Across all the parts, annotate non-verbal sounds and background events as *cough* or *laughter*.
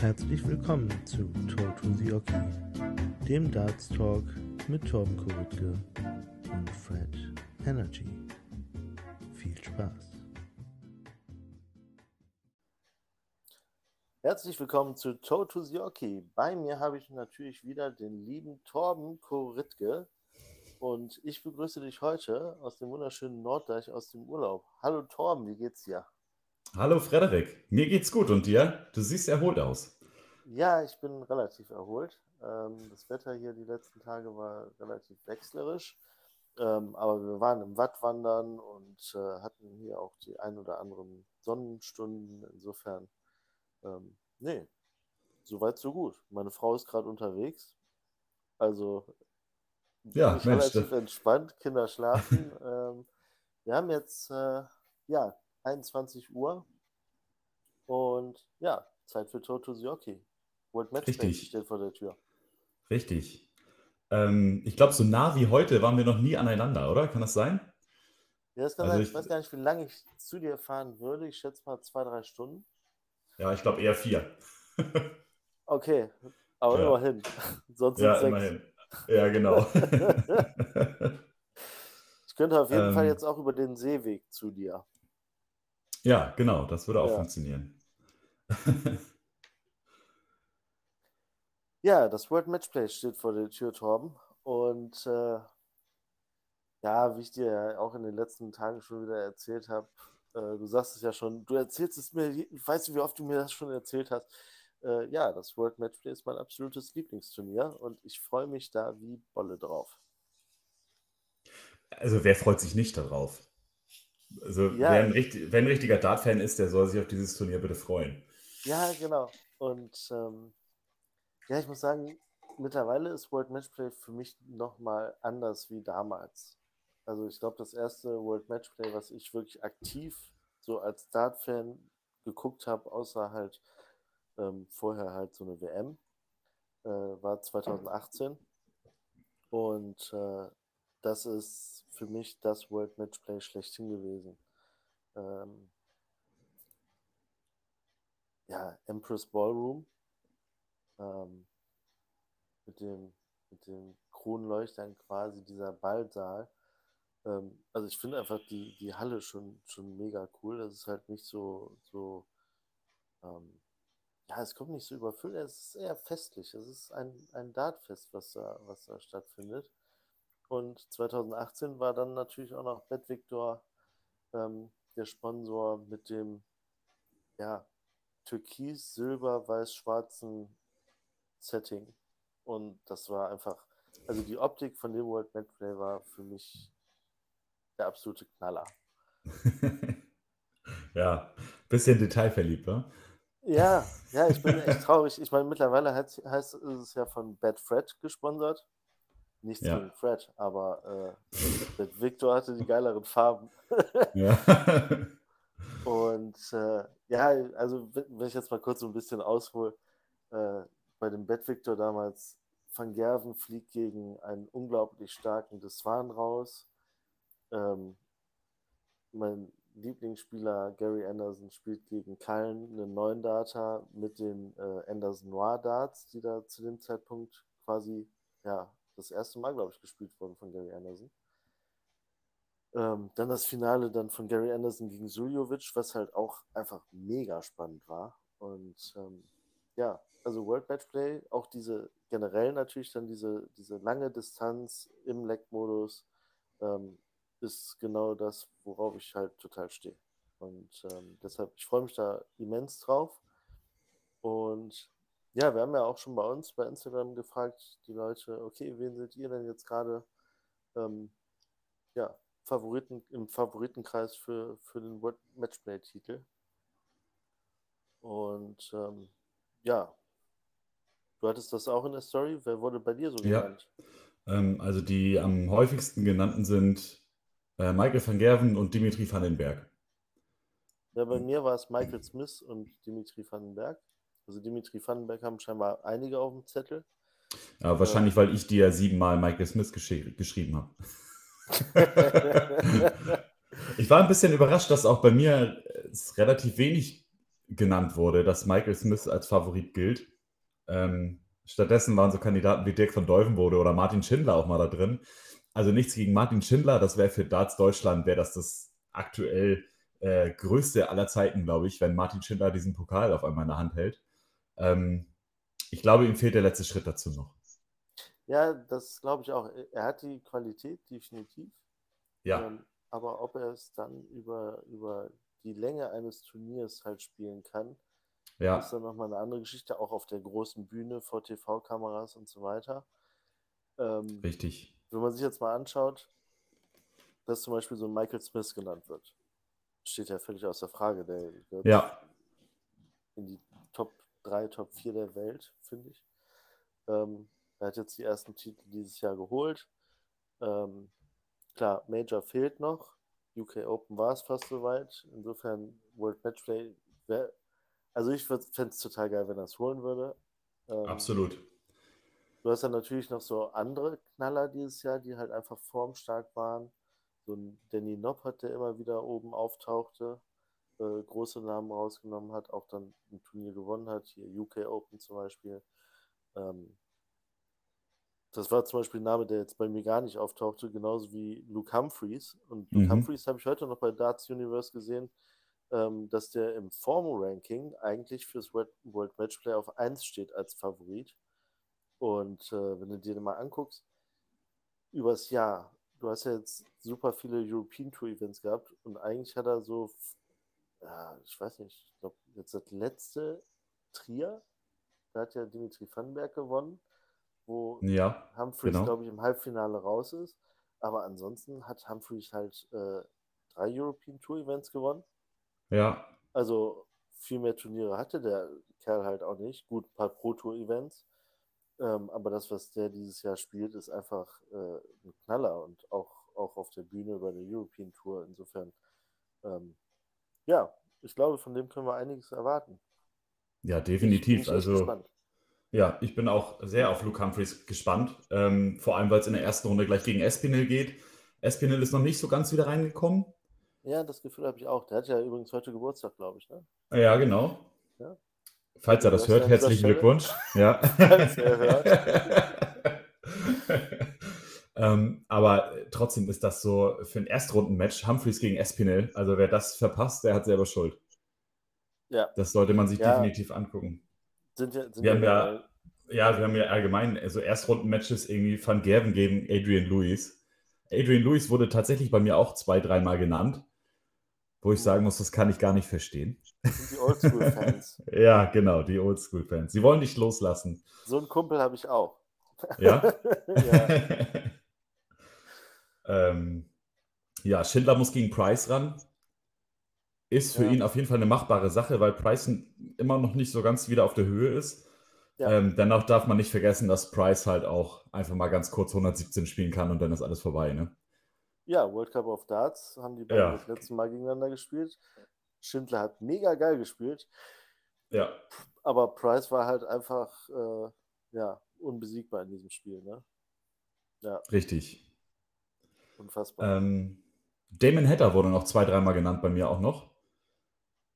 Herzlich willkommen zu Talk to the Oki, dem Darts Talk mit Torben Kuritke und Fred Energy. Viel Spaß. Herzlich willkommen zu Toe to the Oki. Bei mir habe ich natürlich wieder den lieben Torben Koritke und ich begrüße dich heute aus dem wunderschönen Norddeich aus dem Urlaub. Hallo Torben, wie geht's dir? Hallo Frederik, mir geht's gut und dir? Du siehst erholt aus. Ja, ich bin relativ erholt. Ähm, das Wetter hier die letzten Tage war relativ wechselerisch, ähm, aber wir waren im Watt wandern und äh, hatten hier auch die ein oder anderen Sonnenstunden. Insofern, ähm, nee, soweit so gut. Meine Frau ist gerade unterwegs, also Ja, Mensch, relativ das, entspannt. Kinder schlafen. *laughs* wir haben jetzt äh, ja 21 Uhr und ja Zeit für Toto Sioki. World Matchplay richtig, steht vor der Tür. richtig. Ähm, ich glaube, so nah wie heute waren wir noch nie aneinander, oder? Kann das sein? Ja, das kann Also sein. Ich ich, weiß gar nicht, wie lange ich zu dir fahren würde. Ich schätze mal zwei, drei Stunden. ja, ich glaube eher vier. *laughs* Okay, aber Ja, immerhin. *laughs* Sonst ja, sechs. immerhin. Ja, genau. *laughs* Ich könnte auf jeden Fall ähm, jetzt auch über den Seeweg zu dir. ja, genau, das würde auch Ja. funktionieren. Ja, das World Matchplay steht vor der Tür, Torben. Und äh, ja, wie ich dir ja auch in den letzten Tagen schon wieder erzählt habe, äh, du sagst es ja schon, du erzählst es mir, ich weiß nicht, wie oft du mir das schon erzählt hast. Äh, ja, das World Matchplay ist mein absolutes Lieblingsturnier und ich freue mich da wie Bolle drauf. Also, wer freut sich nicht darauf? Also, wer Ja, ein, richtig, wer ein richtiger Dart-Fan ist, der soll sich auf dieses Turnier bitte freuen. Ja, genau. Und ähm, ja, ich muss sagen, mittlerweile ist World Matchplay für mich nochmal anders wie damals. Also ich glaube, das erste World Matchplay, was ich wirklich aktiv so als Dart-Fan geguckt habe, außer halt ähm, vorher halt so eine WM, äh, war 2018. Und äh, das ist für mich das World Matchplay schlechthin gewesen. Ähm, ja, Empress Ballroom ähm, mit dem, mit dem Kronleuchtern quasi, dieser Ballsaal. Ähm, also ich finde einfach die, die Halle schon, schon mega cool. Das ist halt nicht so, so ähm, ja, es kommt nicht so überfüllt, es ist eher festlich. Es ist ein, ein Dartfest, was da, was da stattfindet. Und 2018 war dann natürlich auch noch Bet Victor ähm, der Sponsor mit dem ja, türkis, silber, weiß-schwarzen Setting. Und das war einfach, also die Optik von dem World Matchplay war für mich der absolute Knaller. *laughs* Ja, bisschen detailverliebt, wa? Ja, ja, ich bin echt traurig. Ich meine, mittlerweile heißt, heißt ist es ja von Bad Fred gesponsert. Nichts Ja, gegen Fred, aber äh, Victor hatte die geileren Farben. ja. *laughs* Und äh, ja, also wenn ich jetzt mal kurz so ein bisschen aushole, äh, bei dem Bad Victor damals, Van Gerven fliegt gegen einen unglaublich starken Deswan raus. Ähm, mein Lieblingsspieler Gary Anderson spielt gegen Cullen einen neuen Data mit den äh, Anderson Noir Darts, die da zu dem Zeitpunkt quasi ja das erste Mal, glaube ich, gespielt wurden von Gary Anderson. Ähm, dann das Finale dann von Gary Anderson gegen Suljovic, was halt auch einfach mega spannend war. Und ähm, ja, also World Matchplay, auch diese generell natürlich dann diese, diese lange Distanz im Leck-Modus, ähm, ist genau das, worauf ich halt total stehe. Und ähm, deshalb, ich freue mich da immens drauf. Und ja, wir haben ja auch schon bei uns bei Instagram gefragt, die Leute, okay, wen seht ihr denn jetzt gerade ähm, ja, Favoriten im Favoritenkreis für, für den World Matchplay-Titel? Und ähm, ja, du hattest das auch in der Story. Wer wurde bei dir so Ja, genannt? ähm, also die am häufigsten genannten sind äh, Michael van Gerven und Dimitri van den Berg. Ja, bei mir war es Michael Smith und Dimitri Vandenberg. Also Dimitri Vandenberg haben scheinbar einige auf dem Zettel. Ja, Äh, wahrscheinlich, weil ich dir siebenmal Michael Smith geschri geschrieben habe. *laughs* *laughs* Ich war ein bisschen überrascht, dass auch bei mir relativ wenig genannt wurde, dass Michael Smith als Favorit gilt. Ähm, stattdessen waren so Kandidaten wie Dirk von Dolvenbode oder Martin Schindler auch mal da drin. Also nichts gegen Martin Schindler, das wäre für Darts Deutschland, wäre das das aktuell äh, größte aller Zeiten, glaube ich, wenn Martin Schindler diesen Pokal auf einmal in der Hand hält. Ähm, ich glaube, ihm fehlt der letzte Schritt dazu noch. Ja, das glaube ich auch. Er hat die Qualität, definitiv. Ja. Ähm, aber ob er es dann über, über die Länge eines Turniers halt spielen kann, ja. ist dann nochmal eine andere Geschichte, auch auf der großen Bühne vor TV-Kameras und so weiter. Ähm, Richtig. Wenn man sich jetzt mal anschaut, dass zum Beispiel so ein Michael Smith genannt wird, steht ja völlig außer Frage. Der gehört Ja. in die Top 3, Top 4 der Welt, finde ich. Ähm, er hat jetzt die ersten Titel dieses Jahr geholt. Ähm, klar, Major fehlt noch. UK Open war es fast soweit. Insofern World Matchplay wäre. Also ich fände es total geil, wenn er es holen würde. Ähm, Absolut. Du hast dann natürlich noch so andere Knaller dieses Jahr, die halt einfach formstark waren. So ein Danny Noppert, der immer wieder oben auftauchte, äh, große Namen rausgenommen hat, auch dann ein Turnier gewonnen hat, hier UK Open zum Beispiel. Ähm, das war zum Beispiel ein Name, der jetzt bei mir gar nicht auftauchte, genauso wie Luke Humphreys. Und Luke Mhm. Humphreys habe ich heute noch bei Darts Universe gesehen, ähm, dass der im Formal-Ranking eigentlich fürs World, World Matchplay auf 1 steht als Favorit. Und äh, wenn du dir den mal anguckst, übers Jahr, du hast ja jetzt super viele European Tour Events gehabt und eigentlich hat er so, ja, ich weiß nicht, ich glaube, jetzt das letzte Trier, da hat ja Dimitri Vandenberg gewonnen, wo Ja, Humphreys, genau. glaube ich, im Halbfinale raus ist. Aber ansonsten hat Humphreys halt äh, drei European Tour Events gewonnen. ja, Also viel mehr Turniere hatte der Kerl halt auch nicht. Gut, ein paar Pro Tour Events. Ähm, aber das, was der dieses Jahr spielt, ist einfach äh, ein Knaller und auch, auch auf der Bühne bei der European Tour. Insofern, ähm, ja, ich glaube, von dem können wir einiges erwarten. ja, Ich bin definitiv. echt Also, gespannt. Ja, ich bin auch sehr auf Luke Humphreys gespannt. Ähm, vor allem, weil es in der ersten Runde gleich gegen Espinel geht. Espinel ist noch nicht so ganz wieder reingekommen. Ja, das Gefühl habe ich auch. Der hat ja übrigens heute Geburtstag, glaube ich. Ne? Ja, genau. Ja. Falls er das Das hört, herzlichen. Glückwunsch. Ja. *laughs* Falls er *laughs* ähm, aber trotzdem ist das so für ein Erstrundenmatch Humphreys gegen Espinel. Also wer das verpasst, der hat selber Schuld. Ja. Das sollte man sich Ja. definitiv angucken. Sind ja, sind Wir haben ja- Ja, wir haben ja allgemein also Erstrundenmatches irgendwie Van Gerven gegen Adrian Lewis. Adrian Lewis wurde tatsächlich bei mir auch zwei, dreimal genannt, wo ich sagen muss, das kann ich gar nicht verstehen. das sind die Oldschool-Fans. *laughs* Ja, genau, die Oldschool-Fans. Sie wollen dich loslassen. so einen Kumpel habe ich auch. Ja? *laughs* ja. *laughs* ähm, ja, Schindler muss gegen Price ran. Ist für Ja. ihn auf jeden Fall eine machbare Sache, weil Price immer noch nicht so ganz wieder auf der Höhe ist. Ja. Ähm, dennoch darf man nicht vergessen, dass Price halt auch einfach mal ganz kurz 117 spielen kann und dann ist alles vorbei. Ne? ja, World Cup of Darts haben die beiden Ja. das letzte Mal gegeneinander gespielt. Schindler hat mega geil gespielt, Ja, aber Price war halt einfach äh, ja, unbesiegbar in diesem Spiel. Ne? Ja, richtig. unfassbar. Ähm, Damon Hatter wurde noch zwei, dreimal genannt bei mir auch noch.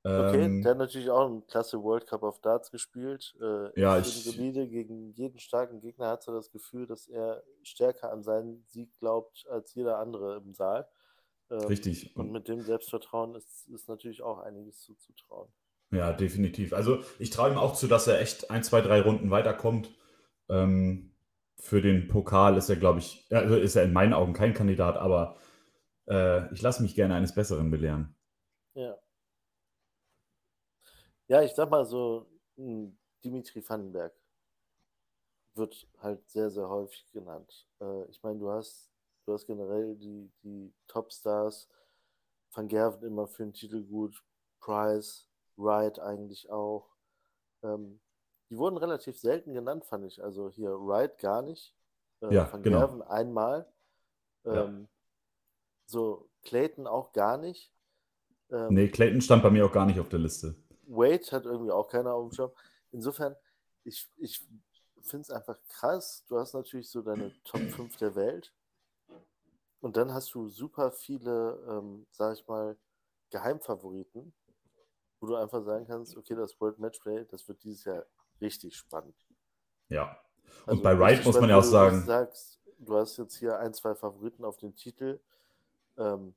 Okay, Ähm, der hat natürlich auch einen klasse World Cup of Darts gespielt. Äh, Ja, in ich- solide gegen jeden starken Gegner hat er das Gefühl, dass er stärker an seinen Sieg glaubt als jeder andere im Saal. Ähm, richtig. Und mit dem Selbstvertrauen ist, ist natürlich auch einiges zuzutrauen. Ja, definitiv. Also ich traue ihm auch zu, dass er echt ein, zwei, drei Runden weiterkommt. Ähm, für den Pokal ist er, glaube ich, also ist er in meinen Augen kein Kandidat, aber äh, ich lasse mich gerne eines Besseren belehren. Ja. Ja, ich sag mal so, ein Dimitri Vandenberg wird halt sehr, sehr häufig genannt. Äh, ich meine, du hast, du hast generell die, die Topstars, Van Gerven immer für den Titel gut, Price, Wright eigentlich auch. Ähm, die wurden relativ selten genannt, fand ich. Also hier Wright gar nicht. Äh, Ja, Van genau. Gerven einmal. Ja. Ähm, So, Clayton auch gar nicht. Ähm, Nee, Clayton stand bei mir auch gar nicht auf der Liste. Wade hat irgendwie auch keiner auf dem Schirm. Insofern, ich, ich finde es einfach krass. Du hast natürlich so deine Top 5 der Welt. Und dann hast du super viele, ähm, sag ich mal, Geheimfavoriten. wo du einfach sagen kannst, okay, das World Matchplay, das wird dieses Jahr richtig spannend. Ja. Und also bei Riot muss man ja auch sagen. Du sagst, du hast jetzt hier ein, zwei Favoriten auf den Titel. Ähm,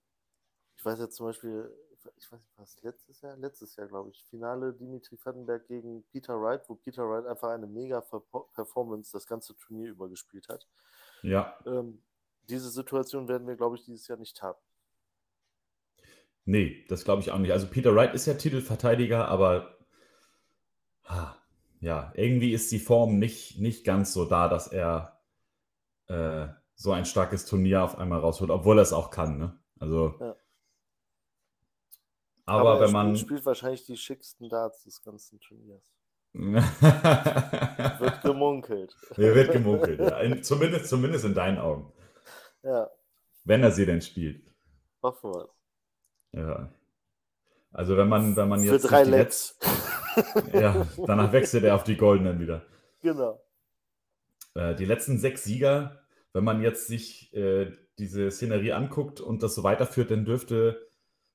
ich weiß jetzt zum Beispiel, ich weiß nicht, was letztes Jahr? Letztes Jahr, glaube ich. Finale Dimitri Vandenberg gegen Peter Wright, wo Peter Wright einfach eine mega Performance das ganze Turnier übergespielt hat. Ja. Ähm, diese Situation werden wir, glaube ich, dieses Jahr nicht haben. Nee, das glaube ich auch nicht. Also Peter Wright ist ja Titelverteidiger, aber ja, irgendwie ist die Form nicht, nicht ganz so da, dass er äh, so ein starkes Turnier auf einmal rausholt, obwohl er es auch kann. Ne? Also ja. Aber, Aber wenn man. spielt wahrscheinlich die schicksten Darts des ganzen Turniers. *laughs* wird gemunkelt. Ja, wird gemunkelt, ja. In, zumindest, zumindest in deinen Augen. Ja. Wenn er sie denn spielt. Hoffen wir Ja. Also wenn man, wenn man jetzt. Für drei Lecks. ja, danach wechselt er auf die goldenen wieder. Genau. Äh, die letzten sechs Sieger, wenn man jetzt sich äh, diese Szenerie anguckt und das so weiterführt, dann dürfte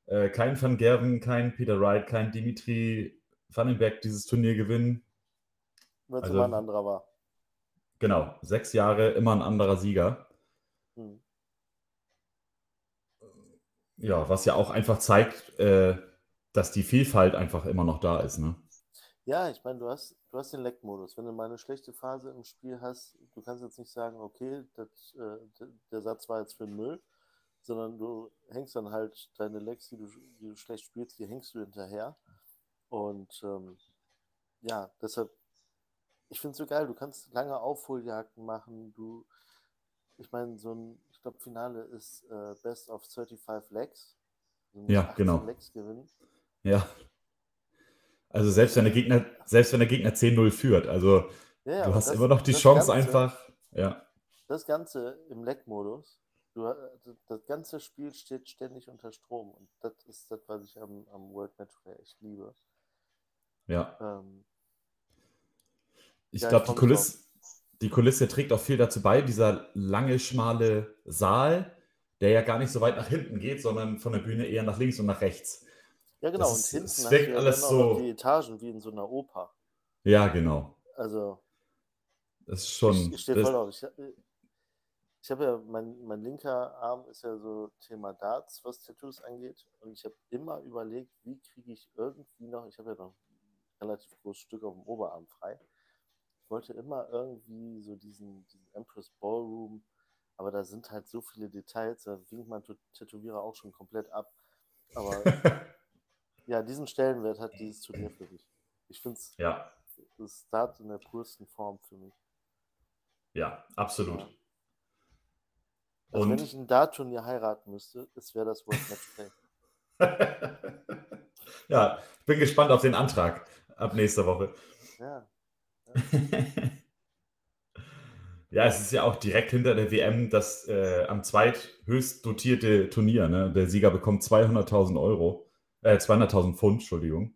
äh, kein Van Gerven, kein Peter Wright, kein Dimitri Vandenberg dieses Turnier gewinnen. Weil es also, immer ein anderer war. Genau, sechs Jahre, immer ein anderer Sieger. Hm. Ja, was ja auch einfach zeigt, äh, dass die Vielfalt einfach immer noch da ist. Ne? Ja, ich meine, du hast, du hast den Leck-Modus. Wenn du mal eine schlechte Phase im Spiel hast, du kannst jetzt nicht sagen, okay, das, äh, der Satz war jetzt für Müll, sondern du hängst dann halt deine Lecks, die du, die du schlecht spielst, die hängst du hinterher. Und ähm, ja, deshalb, ich finde es so geil, du kannst lange Aufholjagden machen, du, ich meine, so ein, ich glaube, Finale ist äh, Best of 35 Legs. Also ja, genau. Legs gewinnen. Ja. Also selbst wenn der Gegner, selbst wenn der Gegner 10-0 führt, also ja, du hast das, immer noch die Chance Ganze, einfach, ja. Das Ganze im Leck-Modus Du, äh, das ganze Spiel steht ständig unter Strom und das ist das, was ich am, am World Matchplay echt liebe. Ja. Ähm, ich ja, glaube, die Kulisse, die Kulisse trägt auch viel dazu bei, dieser lange, schmale Saal, der ja gar nicht so weit nach hinten geht, sondern von der Bühne eher nach links und nach rechts. Ja, genau. Das und hinten ist, ja alles so die Etagen wie in so einer Oper. Ja, genau. Also. Das ist schon. Ich, ich stehe voll auf. Ich, ich habe ja, mein, mein linker Arm ist ja so Thema Darts, was Tattoos angeht. Und ich habe immer überlegt, wie kriege ich irgendwie noch, ich habe ja noch ein relativ großes Stück auf dem Oberarm frei. Ich wollte immer irgendwie so diesen, diesen Empress Ballroom, aber da sind halt so viele Details, da winkt man Tätowierer auch schon komplett ab. Aber *laughs* ja, diesen Stellenwert hat dieses Turnier für mich. Ich finde es ja. das Start in der pursten Form für mich. Ja, absolut. Ja. Also und wenn ich ein Dart-Turnier heiraten müsste, es wäre das World Match Play. *laughs* ja, ich bin gespannt auf den Antrag ab nächster Woche. Ja. Ja, *laughs* ja es ist ja auch direkt hinter der WM das äh, am zweithöchst dotierte Turnier. Ne? Der Sieger bekommt 200.000 Euro, äh, 200.000 Pfund, Entschuldigung.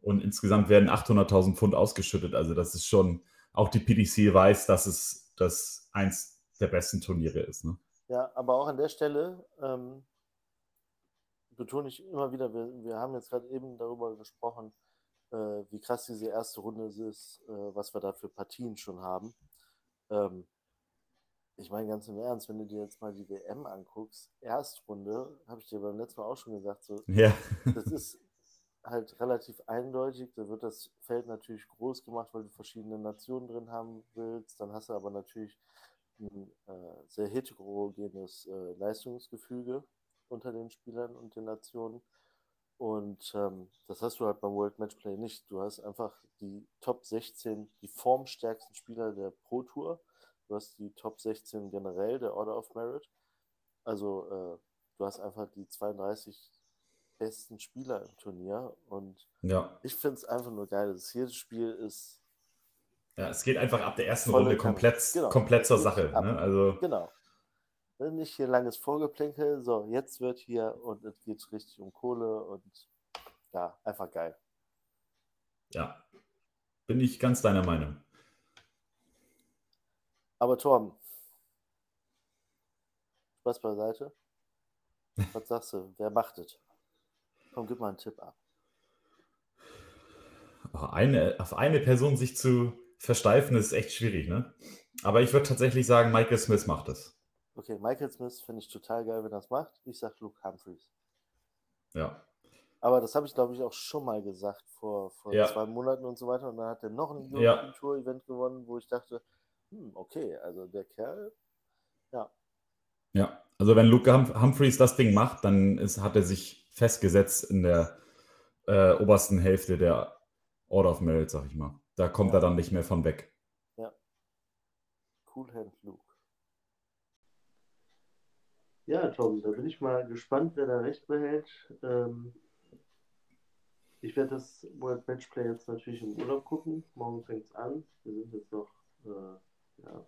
Und insgesamt werden 800.000 Pfund ausgeschüttet. Also das ist schon, auch die PDC weiß, dass es das eins der besten Turniere ist. Ne? Ja, aber auch an der Stelle ähm, betone ich immer wieder, wir, wir haben jetzt gerade eben darüber gesprochen, äh, wie krass diese erste Runde ist, äh, was wir da für Partien schon haben. Ähm, ich meine ganz im Ernst, wenn du dir jetzt mal die WM anguckst, Erstrunde, habe ich dir beim letzten Mal auch schon gesagt, so, ja. das ist halt relativ eindeutig. Da wird das Feld natürlich groß gemacht, weil du verschiedene Nationen drin haben willst. Dann hast du aber natürlich ein äh, sehr heterogenes äh, Leistungsgefüge unter den Spielern und den Nationen. Und ähm, das hast du halt beim World Matchplay nicht. Du hast einfach die Top 16, die formstärksten Spieler der Pro Tour. Du hast die Top 16 generell der Order of Merit. Also äh, du hast einfach die 32 besten Spieler im Turnier. Und ja. ich finde es einfach nur geil. Das jedes Spiel ist ja, es geht einfach ab der ersten Volle Runde komplett, genau. komplett zur Sache. Ne? Also, genau. Nicht hier langes Vorgeplänkel, so, jetzt wird hier und es geht richtig um Kohle und ja, einfach geil. Ja, bin ich ganz deiner Meinung. Aber Torben, Spaß beiseite. *laughs* Was sagst du? Wer macht es? Komm, gib mal einen Tipp ab. eine, auf eine Person sich zu versteifen, ist echt schwierig, ne? Aber ich würde tatsächlich sagen, Michael Smith macht es. Okay, Michael Smith finde ich total geil, wenn er das macht. Ich sage Luke Humphreys. Ja. Aber das habe ich, glaube ich, auch schon mal gesagt vor, vor Ja. zwei Monaten und so weiter. Und dann hat er noch ein Ja. European Tour Event gewonnen, wo ich dachte, hm, okay, also der Kerl, ja, Ja, also wenn Luke Hum Humphreys das Ding macht, dann ist, hat er sich festgesetzt in der äh, obersten Hälfte der Order of Merit, sag ich mal. Da kommt Ja. er dann nicht mehr von weg. Cool Hand Luke. Ja, Tom, da bin ich mal gespannt, wer da recht behält. Ähm, ich werde das World Matchplay jetzt natürlich im Urlaub gucken. Morgen fängt es an. Wir sind jetzt noch, äh, ja,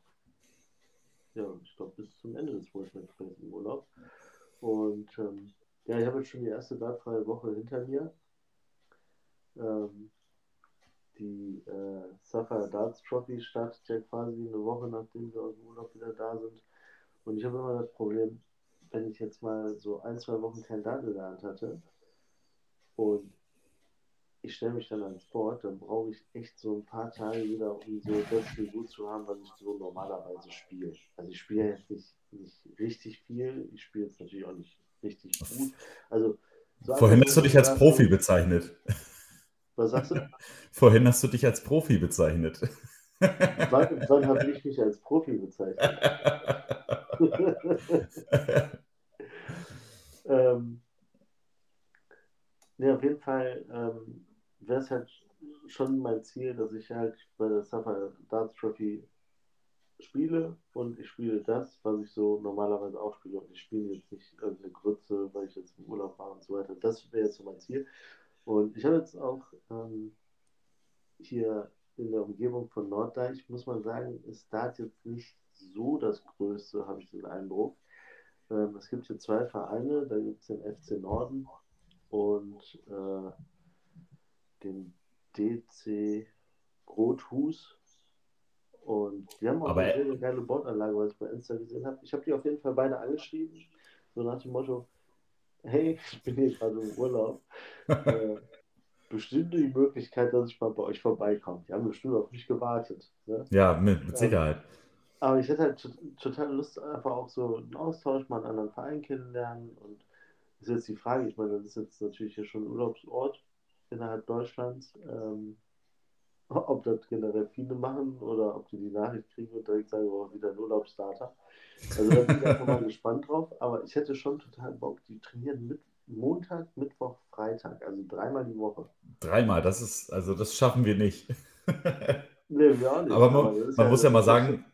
ja, ich glaube bis zum Ende des World Matchplays im Urlaub. Und ähm, ja, ich habe jetzt schon die erste dartfreie Woche hinter mir. Ähm, die äh, Sapphire Darts Trophy startet ja quasi eine Woche, nachdem wir aus dem Urlaub wieder da sind. Und ich habe immer das Problem, wenn ich jetzt mal so ein, zwei Wochen kein Dart gelernt hatte und ich stelle mich dann ans Board, dann brauche ich echt so ein paar Tage wieder, um so das Niveau zu haben, was ich so normalerweise spiele. Also ich spiele jetzt nicht, nicht richtig viel, ich spiele jetzt natürlich auch nicht richtig gut. Also so Vorhin hast du dich als Profi bezeichnet. Was sagst du? *laughs* Vorhin hast du dich als Profi bezeichnet. Wann, wann habe ich mich als Profi bezeichnet? *laughs* ähm, ja, auf jeden Fall ähm, wäre es halt schon mein Ziel, dass ich halt bei der Sapphire Darts Trophy spiele und ich spiele das, was ich so normalerweise auch spiele. Und ich spiele jetzt nicht irgendeine Grütze, weil ich jetzt im Urlaub war und so weiter. Das wäre jetzt so mein Ziel. Und ich habe jetzt auch ähm, hier in der Umgebung von Norddeich, muss man sagen, ist Dart jetzt nicht so das Größte, habe ich den Eindruck. Ähm, es gibt hier zwei Vereine, da gibt es den FC Norden und äh, den DC Rothus. Und die haben auch Aber- eine geile Bordanlage, was ich bei Insta gesehen habe. Ich habe die auf jeden Fall beide angeschrieben, so nach dem Motto, hey, ich bin hier gerade im Urlaub. *laughs* äh, bestimmt die Möglichkeit, dass ich mal bei euch vorbeikomme. Die haben bestimmt auf mich gewartet. Ne? ja, mit, mit Sicherheit. Aber ich hätte halt to- total Lust, einfach auch so einen Austausch, mal einen anderen Verein kennenlernen. Und ist jetzt die Frage, ich meine, das ist jetzt natürlich hier schon ein Urlaubsort innerhalb Deutschlands. Ähm, ob das generell viele machen oder ob die die Nachricht kriegen und direkt sagen, oh, wieder ein Urlaubsstarter. Also da bin ich einfach mal *laughs* gespannt drauf. Aber ich hätte schon total Bock. Die trainieren mit Montag, Mittwoch, Freitag, also dreimal die Woche. Dreimal, das ist, also das schaffen wir nicht. *laughs* Nee, wir auch nicht. Aber man, man muss ja mal sagen,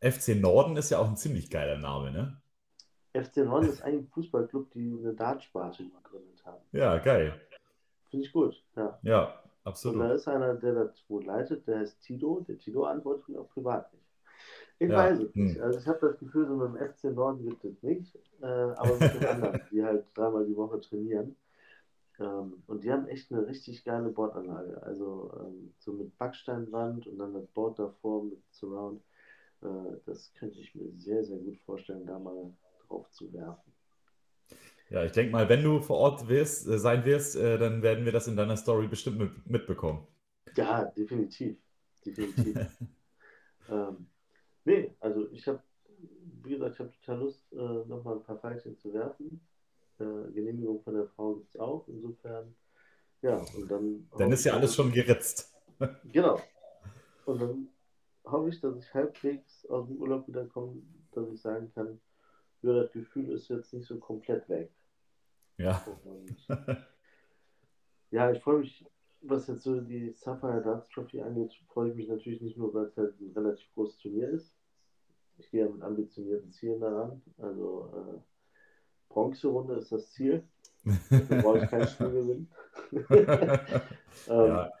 FC Norden ist ja auch ein ziemlich geiler Name, ne? FC Norden ist eigentlich ein Fußballclub, die eine Dartsparte gegründet haben. Ja, geil. Finde ich gut, ja. Ja, Und da absolut. ist einer, der das wohl leitet, der heißt Tito. Der Tito antwortet mir auch privat nicht. Ich Ja, weiß es hm. nicht. Also ich habe das Gefühl, so mit dem FC Norden gibt es nicht, äh, aber mit den anderen, die halt dreimal die Woche trainieren. Ähm, und die haben echt eine richtig geile Bordanlage. Also ähm, so mit Backsteinwand und dann das Board davor mit Surround. Äh, das könnte ich mir sehr, sehr gut vorstellen, da mal drauf zu werfen. Ja, ich denke mal, wenn du vor Ort wirst, äh, sein wirst, äh, dann werden wir das in deiner Story bestimmt mit, mitbekommen. Ja, definitiv. Definitiv. *laughs* ähm, nee, also ich habe, wie gesagt, ich habe total Lust, äh, nochmal ein paar Pfeilchen zu werfen. Äh, Genehmigung von der Frau gibt es auch. Insofern, ja, und dann. Dann ist ja alles schon geritzt. *laughs* Genau. Und dann hoffe ich, dass ich halbwegs aus dem Urlaub wiederkomme, dass ich sagen kann, ja, das Gefühl ist jetzt nicht so komplett weg. Ja. Und ja, ich freue mich, was jetzt so die Sapphire Darts Trophy angeht, freue ich mich natürlich nicht nur, weil es halt ein relativ großes Turnier ist. Ich gehe ja mit ambitionierten Zielen daran. Also äh, Bronze-Runde ist das Ziel. Da brauche ich kein Spiel gewinnen. *laughs* ähm, Ja.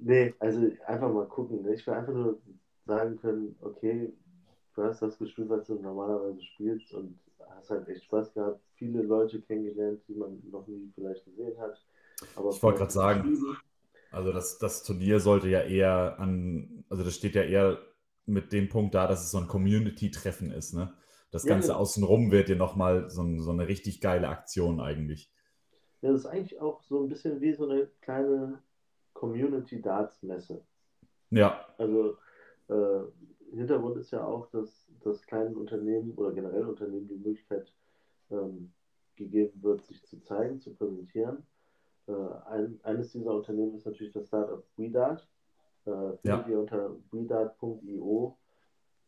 Nee, also einfach mal gucken. Ne? Ich will einfach nur sagen können, okay, hast das gespielt, was du normalerweise spielst und hast halt echt Spaß gehabt. Viele Leute kennengelernt, die man noch nie vielleicht gesehen hat. Aber Ich wollte gerade sagen. Also das, das Turnier sollte ja eher an, also das steht ja eher mit dem Punkt da, dass es so ein Community-Treffen ist, ne? Das Ja, Ganze genau. außenrum wird ja nochmal so, so eine richtig geile Aktion eigentlich. Ja, das ist eigentlich auch so ein bisschen wie so eine kleine Community Darts Messe. Ja. Also äh, Hintergrund ist ja auch, dass, dass kleinen Unternehmen oder generell Unternehmen die Möglichkeit ähm, gegeben wird, sich zu zeigen, zu präsentieren. Äh, ein, eines dieser Unternehmen ist natürlich das Startup WeDart. Äh, Ja. ihr unter wedart.io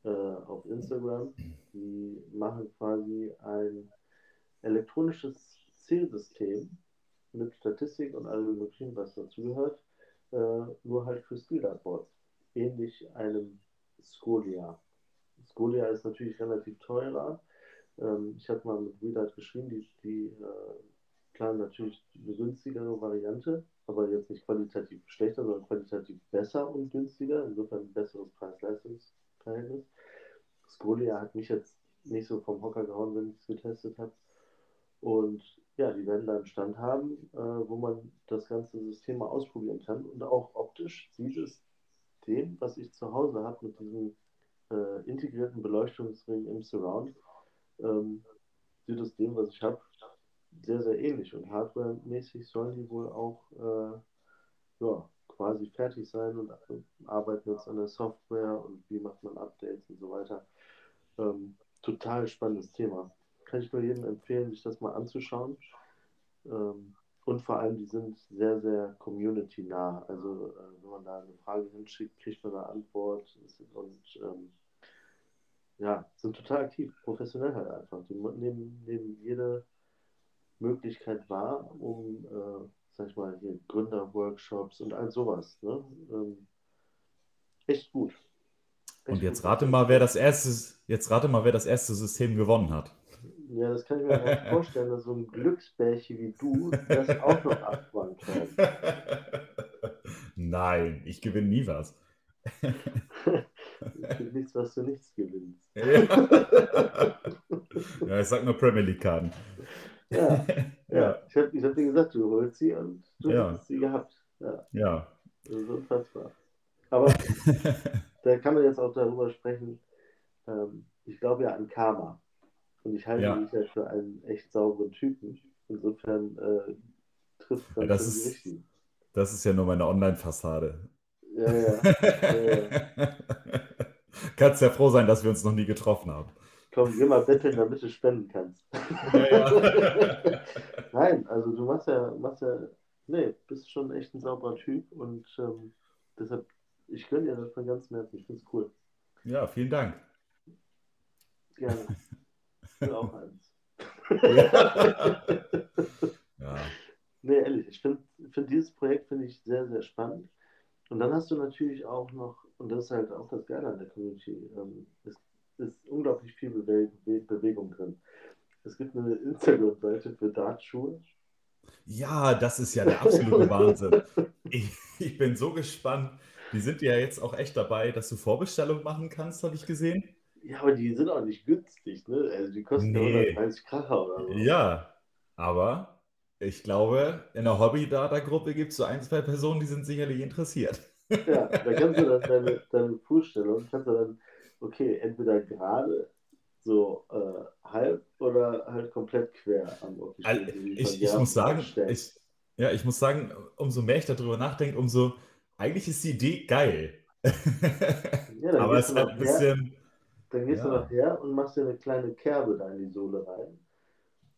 äh, auf Instagram. Die machen quasi ein elektronisches Zielsystem mit Statistik und allem möglichen, was dazugehört, äh, nur halt für Skill-Dartboards. Ähnlich einem Scolia. Scolia ist natürlich relativ teurer. Ähm, ich habe mal mit WeDart geschrieben, die, die äh, planen natürlich eine günstigere Variante, aber jetzt nicht qualitativ schlechter, sondern qualitativ besser und günstiger. Insofern ein besseres Preis-Leistungs-Verhältnis. Scolia hat mich jetzt nicht so vom Hocker gehauen, wenn ich es getestet habe. Und ja, die werden da einen Stand haben, äh, wo man das ganze System mal ausprobieren kann. Und auch optisch sieht es dem, was ich zu Hause habe, mit diesem äh, integrierten Beleuchtungsring im Surround, ähm, sieht es dem, was ich habe, sehr, sehr ähnlich. Und hardware-mäßig sollen die wohl auch äh, ja, quasi fertig sein und äh, arbeiten jetzt an der Software und wie macht man Updates und so weiter. Ähm, total spannendes Thema. Kann ich nur jedem empfehlen, sich das mal anzuschauen. Ähm, und vor allem, die sind sehr, sehr community-nah. Also, äh, wenn man da eine Frage hinschickt, kriegt man eine Antwort. Und ähm, ja, sind total aktiv, professionell halt einfach. Die nehmen, nehmen jede Möglichkeit wahr, um, äh, sag ich mal, hier Gründerworkshops und all sowas. Ne? Ähm, echt gut. Echt Und jetzt gut. rate mal, wer das erste, jetzt rate mal, wer das erste System gewonnen hat. Ja, das kann ich mir auch *laughs* vorstellen, dass so ein Glücksbärchen wie du das auch noch abfangen kann. Nein, ich gewinne nie was. Nichts, was du nichts gewinnst. ja, ich sag nur Premier League-Karten. Ja, ja. Ja, Ich habe hab dir gesagt, du holst sie und du Ja. hast sie gehabt. Ja, ja. das ist unfassbar. Aber *laughs* da kann man jetzt auch darüber sprechen. Ähm, ich glaube ja an Karma. Und ich halte Ja. mich ja für einen echt sauberen Typen. Insofern äh, trifft Ja, das schon die ist- richtigen. Das ist ja nur meine Online-Fassade. Ja, *laughs* ja. ja. Kannst ja froh sein, dass wir uns noch nie getroffen haben. Komm, geh mal betteln, damit du spenden kannst. Ja, ja. *laughs* Nein, also du machst ja, machst ja, nee, bist schon echt ein sauberer Typ und ähm, deshalb, ich gönne dir das von ganzem Herzen. Ich finde es cool. ja, vielen Dank. Gerne. Ich will auch eins. *laughs* Ja, Nee, ehrlich, ich finde find dieses Projekt finde ich sehr, sehr spannend. Und dann hast du natürlich auch noch, und das ist halt auch das Geile an der Community, ähm, es ist unglaublich viel Bewe Be Bewegung drin. Es gibt eine Instagram-Seite für Dartschuhe. ja, das ist ja der absolute *laughs* Wahnsinn. Ich, ich bin so gespannt. Die sind ja jetzt auch echt dabei, dass du Vorbestellung machen kannst, habe ich gesehen. Ja, aber die sind auch nicht günstig, ne? Also die kosten Nee. 130 Kracher oder so. Ja, aber ich glaube, in der Hobby-Data-Gruppe gibt es so ein, zwei Personen, die sind sicherlich interessiert. Ja, *laughs* da kannst du dann deine, deine Fußstellung, kannst du dann, okay, entweder gerade so äh, halb oder halt komplett quer am Also, ich, ich muss sagen, ich, ja, ich muss sagen, umso mehr ich darüber nachdenke, umso eigentlich ist die Idee geil. *laughs* Ja, Aber es ist halt ein bisschen. Dann gehst du Ja. nachher und machst dir eine kleine Kerbe da in die Sohle rein.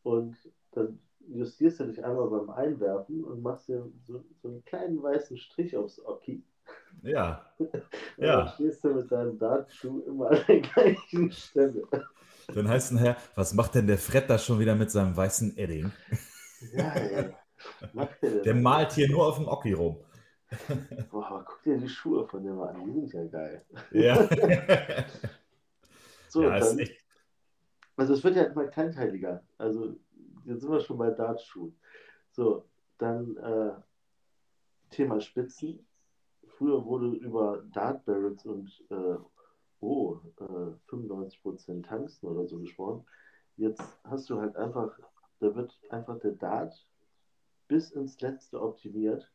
Und dann justierst du dich einmal beim Einwerfen und machst dir so, so einen kleinen weißen Strich aufs Oki. Ja, Und *laughs* Ja. dann stehst du mit deinem Dartschuh immer an der gleichen Stelle. dann heißt nachher, was macht denn der Fred da schon wieder mit seinem weißen Edding? Ja, ey. Macht der? Der malt hier nur auf dem Oki rum. Boah, aber guck dir die Schuhe von dem an, die sind ja geil. Ja, *laughs* So, ja dann, echt. also es wird ja immer kleinteiliger. Also jetzt sind wir schon bei Dartschuhen. So, dann äh, Thema Spitzen. Früher wurde über Dart Barrels und äh, oh, äh, 95% Tangsten oder so gesprochen. Jetzt hast du halt einfach, da wird einfach der Dart bis ins Letzte optimiert.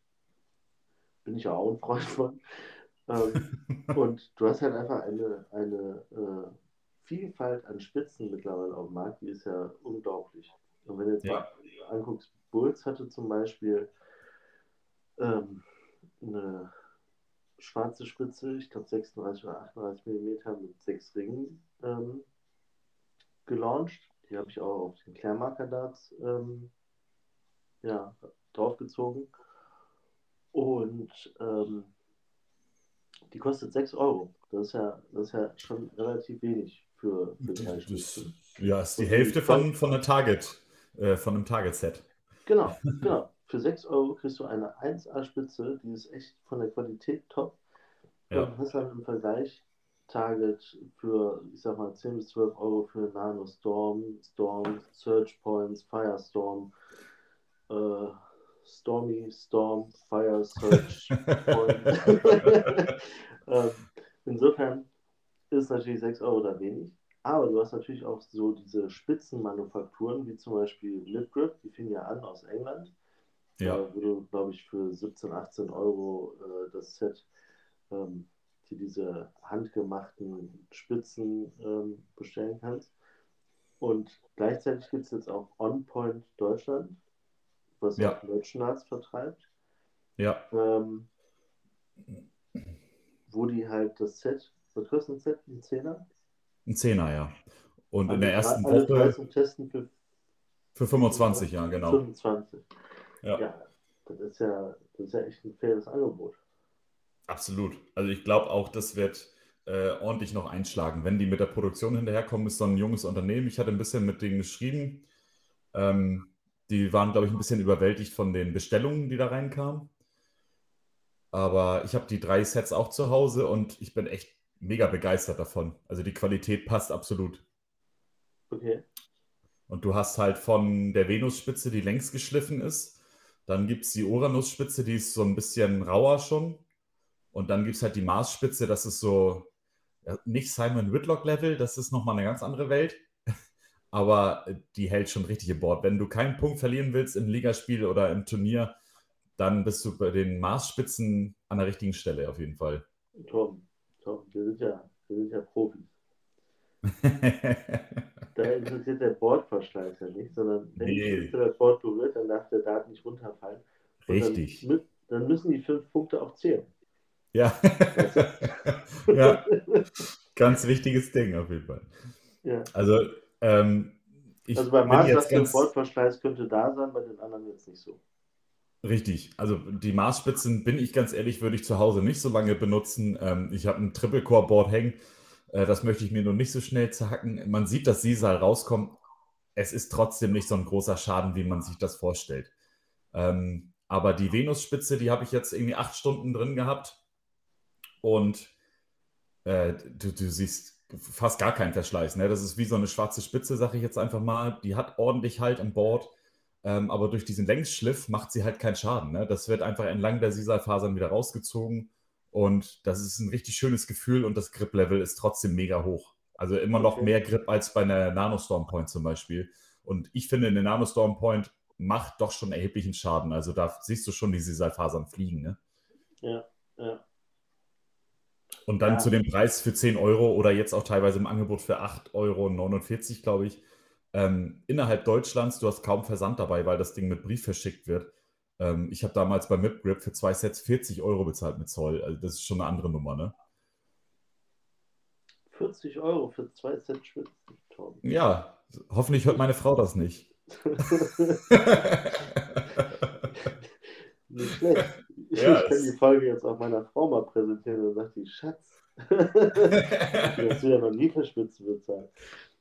Bin ich ja auch ein Freund von. Ähm, *laughs* und du hast halt einfach eine, eine äh, Vielfalt an Spitzen mittlerweile auf dem Markt, die ist ja unglaublich. Und wenn du jetzt Ja. mal anguckst, Bulls hatte zum Beispiel ähm, eine schwarze Spitze, ich glaube 36 oder 38 mm mit sechs Ringen ähm, gelauncht. Die habe ich auch auf den Klärmarker Darts ähm, ja, draufgezogen. Und ähm, die kostet 6 Euro. Das ist ja, das ist ja schon relativ wenig für, für drei Spitzen. Ja, ist die Hälfte von, von, einer Target, äh, von einem Target-Set. Genau, *laughs* genau. Für 6 Euro kriegst du eine 1A-Spitze, die ist echt von der Qualität top. Ja. Und hast dann im Vergleich Target für, ich sag mal, 10 bis 12 Euro für Nano Storm, Storm, Search Points, Firestorm, äh, Stormy, Storm, Fire, Search *laughs* Point. *laughs* ähm, insofern ist natürlich 6 Euro da wenig. Aber du hast natürlich auch so diese Spitzenmanufakturen, wie zum Beispiel Lipgrip, die fingen ja an aus England. Ja. Äh, wo du, glaube ich, für 17, 18 Euro äh, das Set ähm, die diese handgemachten Spitzen ähm, bestellen kannst. Und gleichzeitig gibt es jetzt auch OnPoint Deutschland, was ja. auch Merchandise vertreibt. Ja. Ähm, wo die halt das Set, was kostet ein Set? Ein Zehner? Ein Zehner, ja. Und also in der ersten Woche. Zum Testen für, für 25, ja, genau. 25. Ja. ja. das ist ja, das ist ja echt ein faires Angebot. Absolut. Also ich glaube auch, das wird äh, ordentlich noch einschlagen. Wenn die mit der Produktion hinterherkommen, ist so ein junges Unternehmen. Ich hatte ein bisschen mit denen geschrieben. Ähm, die waren, glaube ich, ein bisschen überwältigt von den Bestellungen, die da reinkamen. Aber ich habe die drei Sets auch zu Hause und ich bin echt mega begeistert davon. Also die Qualität passt absolut. Okay. Und du hast halt von der Venusspitze, die längst geschliffen ist. Dann gibt es die Uranusspitze, die ist so ein bisschen rauer schon. Und dann gibt es halt die Marsspitze, das ist so ja, nicht Simon Whitlock-Level, das ist nochmal eine ganz andere Welt. *laughs* Aber die hält schon richtig im Bord. Wenn du keinen Punkt verlieren willst im Ligaspiel oder im Turnier, dann bist du bei den Marsspitzen an der richtigen Stelle auf jeden Fall. Tom, Tom, wir sind ja, wir sind ja Profis. *laughs* da interessiert der Bordverschleiß ja nicht, sondern wenn nee. das Board berührt, dann darf der Dart nicht runterfallen. Und Richtig. Dann, dann, müssen die fünf Punkte auch zählen. Ja. *laughs* ja. Ganz wichtiges Ding auf jeden Fall. Ja. Also, ähm, ich also bei Mars jetzt ganz... Bordverschleiß könnte da sein, bei den anderen jetzt nicht so. Richtig. Also die Maßspitzen, bin ich ganz ehrlich, würde ich zu Hause nicht so lange benutzen. Ähm, ich habe ein Triple-Core-Board hängen. Äh, das möchte ich mir nur nicht so schnell zerhacken. Man sieht, dass Sisal rauskommt. Es ist trotzdem nicht so ein großer Schaden, wie man sich das vorstellt. Ähm, aber die Venusspitze, die habe ich jetzt irgendwie acht Stunden drin gehabt. Und äh, du, du, siehst fast gar keinen Verschleiß. Ne? Das ist wie so eine schwarze Spitze, sage ich jetzt einfach mal. Die hat ordentlich Halt an Bord. Ähm, aber durch diesen Längsschliff macht sie halt keinen Schaden. Ne? Das wird einfach entlang der Sisalfasern wieder rausgezogen. Und das ist ein richtig schönes Gefühl und das Grip-Level ist trotzdem mega hoch. Also immer noch okay. mehr Grip als bei einer Nanostorm Point zum Beispiel. Und ich finde, eine Nanostorm Point macht doch schon erheblichen Schaden. Also da siehst du schon die Sisalfasern fliegen. Ne? Ja, ja. Und dann ja. zu dem Preis für 10 Euro oder jetzt auch teilweise im Angebot für 8,49 Euro, glaube ich. Ähm, innerhalb Deutschlands, du hast kaum Versand dabei, weil das Ding mit Brief verschickt wird. Ähm, ich habe damals bei MipGrip für zwei Sets 40 Euro bezahlt mit Zoll. Also das ist schon eine andere Nummer, ne? 40 Euro für zwei Sets Spitzen. Ja, hoffentlich hört meine Frau das nicht. *laughs* Nicht schlecht. Ja, ich kann die Folge jetzt auch meiner Frau mal präsentieren und sagt *laughs* die, Schatz, du hast ja noch nie für bezahlt.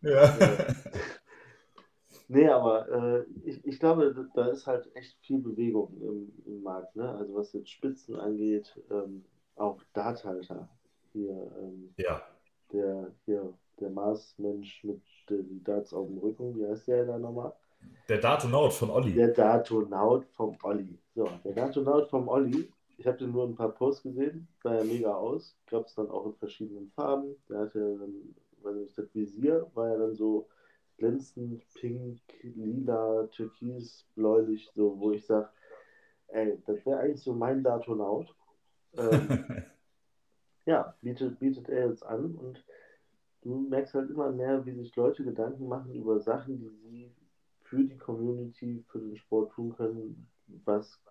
Ja. *laughs* Nee, aber äh, ich, ich glaube, da ist halt echt viel Bewegung im, im Markt. Ne? Also was jetzt Spitzen angeht, ähm, auch Darthalter hier. Ähm, ja. Der, hier, der Marsmensch mit den Darts auf dem Rücken, wie heißt der da nochmal? Der Datonaut von Olli. Der Datonaut vom Olli. So, der Datonaut vom Olli. Ich habe den nur ein paar Posts gesehen, sah ja mega aus. Gab es dann auch in verschiedenen Farben. Der hatte dann, weiß nicht, das Visier war ja dann so glänzend, pink, lila, türkis, bläulich, so, wo ich sage, ey, das wäre eigentlich so mein Datonaut. Ähm, *laughs* ja, bietet, bietet er jetzt an und du merkst halt immer mehr, wie sich Leute Gedanken machen über Sachen, die sie für die Community, für den Sport tun können, was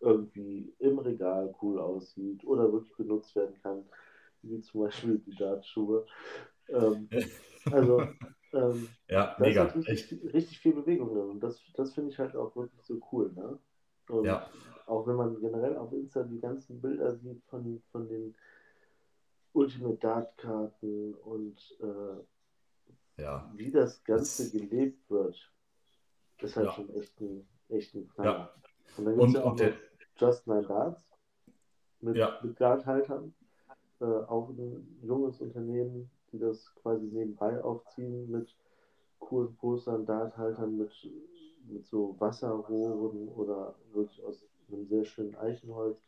irgendwie im Regal cool aussieht oder wirklich benutzt werden kann, wie zum Beispiel die Dartschuhe. Ähm, *laughs* also ähm, Ja, mega. halt richtig, richtig viel Bewegung drin und das, das finde ich halt auch wirklich so cool. Ne? Und Ja. auch wenn man generell auf Insta die ganzen Bilder sieht von, von den Ultimate Dart Karten und äh, Ja. wie das Ganze Das- gelebt wird, ist halt Ja. schon echt ein, echt ein Knaller. Und dann gibt es ja auch der- Just Nine Darts mit, mit Darthaltern. Äh, auch ein junges Unternehmen, die das quasi nebenbei aufziehen mit coolen Postern, Darthaltern, mit, mit so Wasserrohren oder wirklich aus einem sehr schönen Eichenholz.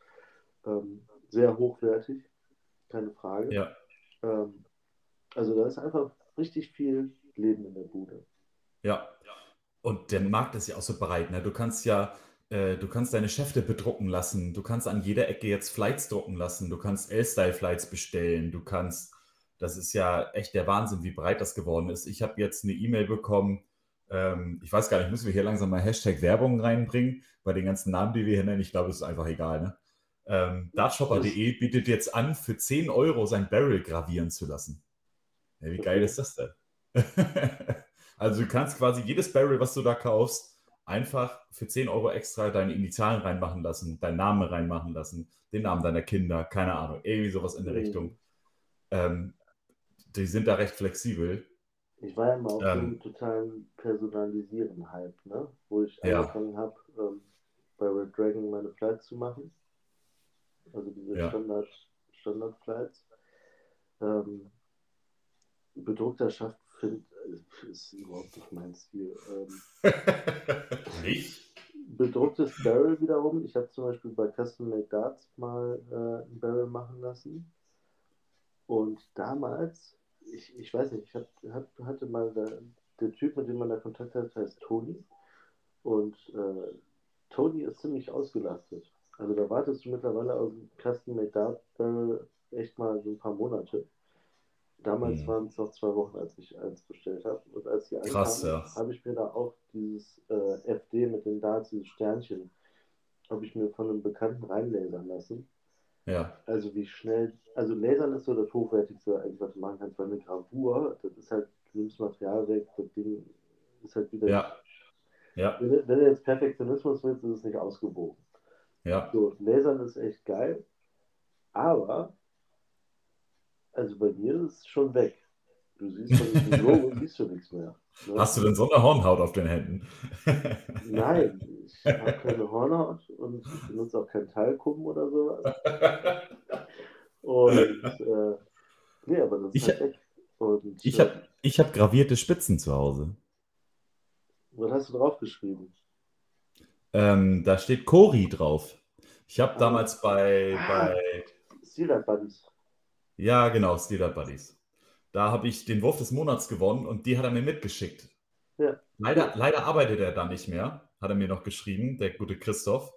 Ähm, sehr hochwertig, keine Frage. Ja. Ähm, also da ist einfach richtig viel Leben in der Bude. Ja. Und der Markt ist ja auch so breit. Ne? Du kannst ja, äh, du kannst deine Schäfte bedrucken lassen. Du kannst an jeder Ecke jetzt Flights drucken lassen. Du kannst L-Style-Flights bestellen. Du kannst, das ist ja echt der Wahnsinn, wie breit das geworden ist. Ich habe jetzt eine E-Mail bekommen. Ähm, ich weiß gar nicht, müssen wir hier langsam mal Hashtag Werbung reinbringen bei den ganzen Namen, die wir hier nennen. Ich glaube, es ist einfach egal. Ne? Ähm, Dartshopper.de bietet jetzt an, für 10 Euro sein Barrel gravieren zu lassen. Ja, wie geil ist das denn? *laughs* also du kannst quasi jedes Barrel, was du da kaufst, einfach für 10 Euro extra deine Initialen reinmachen lassen, deinen Namen reinmachen lassen, den Namen deiner Kinder, keine Ahnung, irgendwie sowas in der Mhm. Richtung. Ähm, die sind da recht flexibel. Ich war ja mal auf Ähm. dem totalen Personalisieren-Hype, ne? wo ich Ja. angefangen habe, ähm, bei Red Dragon meine Flights zu machen. Also diese Ja. Standard, Standard-Flights. Ähm, bedruckter Schaft find, äh, ist überhaupt nicht mein Stil. Ähm, *laughs* Nicht? bedrucktes Barrel wiederum. Ich habe zum Beispiel bei Custom Made Darts mal äh, ein Barrel machen lassen. Und damals, ich, ich weiß nicht, ich hab, hab, hatte mal der, der Typ, mit dem man da Kontakt hat, heißt Tony. Und äh, Tony ist ziemlich ausgelastet. Also da wartest du mittlerweile auf dem Custom Made Dart Barrel echt mal so ein paar Monate. Damals Mhm. waren es noch zwei Wochen, als ich eins bestellt habe. Und als die Krass, ankamen, ja. habe ich mir da auch dieses äh, FD mit den Darts, dieses Sternchen, habe ich mir von einem Bekannten reinlasern lassen. Ja, Also wie schnell, also Lasern ist so das Hochwertigste, eigentlich, was du machen kannst, weil eine Gravur, das ist halt, du nimmst Material weg, das Ding ist halt wieder, ja, ja, wenn, du- wenn du jetzt Perfektionismus willst, ist es nicht ausgewogen. ja. So, Lasern ist echt geil, aber, also bei mir ist es schon weg. Du siehst von diesem Logo, siehst du nichts mehr. ne? Hast du denn so eine Hornhaut auf den Händen? Nein, ich habe keine Hornhaut und ich benutze auch kein Talkum oder sowas. Und äh, nee, aber das ist Ich- halt weg. Und Ich äh, habe ich hab gravierte Spitzen zu Hause. was hast du draufgeschrieben? Ähm, da steht Cori drauf. Ich habe Ah. damals bei, Ah. bei Steeler Buddies. Ja, genau, Steeler Buddies. Da habe ich den Wurf des Monats gewonnen und die hat er mir mitgeschickt. Ja. Leider, leider arbeitet er da nicht mehr, hat er mir noch geschrieben, der gute Christoph.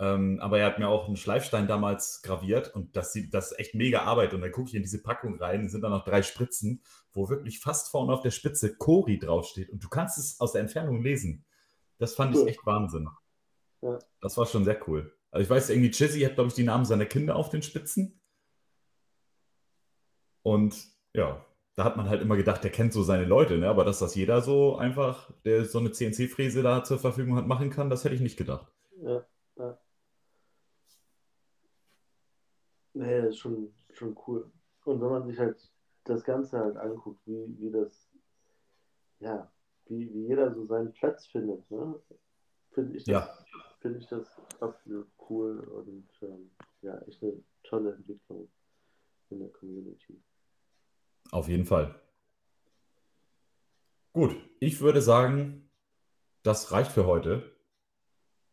Ähm, aber er hat mir auch einen Schleifstein damals graviert und das, sieht, das ist echt mega Arbeit. Und dann gucke ich in diese Packung rein, es sind da noch drei Spritzen, wo wirklich fast vorne auf der Spitze Cori draufsteht und du kannst es aus der Entfernung lesen. Das fand ich Cool. echt Wahnsinn. Ja. Das war schon sehr cool. Also ich weiß, irgendwie Chizzy hat, glaube ich, die Namen seiner Kinder auf den Spitzen. Und ja, da hat man halt immer gedacht, der kennt so seine Leute, ne? aber dass das jeder so einfach, der so eine CNC-Fräse da zur Verfügung hat, machen kann, das hätte ich nicht gedacht. Ja, ja. Nee, das ist schon, schon cool. Und wenn man sich halt das Ganze halt anguckt, wie, wie das, ja, wie, wie jeder so seinen Platz findet, ne? Finde ich das, Ja. finde ich das absolut cool und ähm, ja, echt eine tolle Entwicklung in der Community. Auf jeden Fall. Gut, ich würde sagen, das reicht für heute.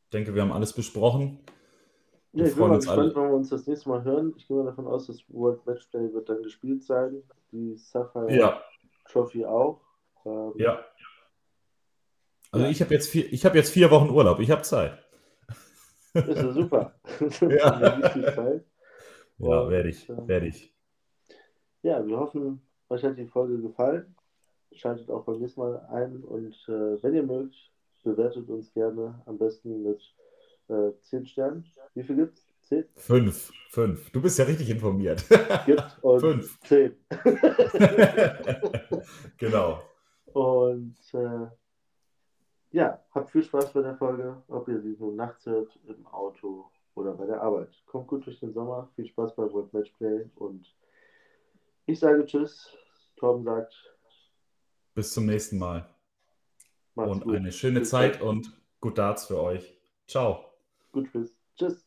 Ich denke, wir haben alles besprochen. Wir Ja, ich bin mal uns gespannt, wann wir uns das nächste Mal hören. Ich gehe mal davon aus, das World Matchplay wird dann gespielt sein. Die Sapphire Ja, Trophy auch. Ähm, ja. Also Ja. ich habe jetzt, vier- ich hab jetzt vier Wochen Urlaub, ich habe Zeit. Ist ja super. *laughs* Ja. Ja, werde ich, werde ich. Ja, wir hoffen, euch hat die Folge gefallen. Schaltet auch beim nächsten Mal ein und äh, wenn ihr mögt, bewertet uns gerne am besten mit äh, 10 Sternen. Wie viel gibt's? 10? Fünf. Fünf. Du bist ja richtig informiert. *laughs* Gibt und Fünf. 10. *laughs* genau. Und äh, ja, habt viel Spaß bei der Folge, ob ihr sie nun nachts hört, im Auto oder bei der Arbeit. Kommt gut durch den Sommer, viel Spaß beim World Matchplay und ich sage Tschüss. Torben sagt, Bis zum nächsten Mal. macht's Und gut. eine schöne Bis Zeit und gut Darts für euch. Ciao. Gut Tschüss. Tschüss.